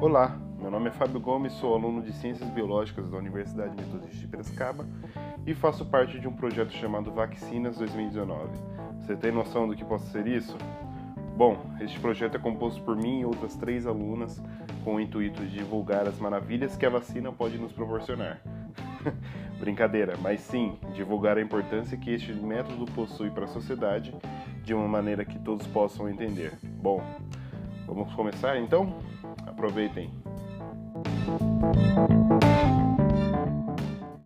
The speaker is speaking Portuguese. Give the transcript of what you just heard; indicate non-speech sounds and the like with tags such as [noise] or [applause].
Olá, meu nome é Fábio Gomes, sou aluno de Ciências Biológicas da Universidade Metodista de Piracicaba e faço parte de um projeto chamado Vacinas 2019. Você tem noção do que possa ser isso? Bom, este projeto é composto por mim e outras três alunas com o intuito de divulgar as maravilhas que a vacina pode nos proporcionar. [laughs] Brincadeira, mas sim divulgar a importância que este método possui para a sociedade de uma maneira que todos possam entender. Bom, vamos começar então? Aproveitem!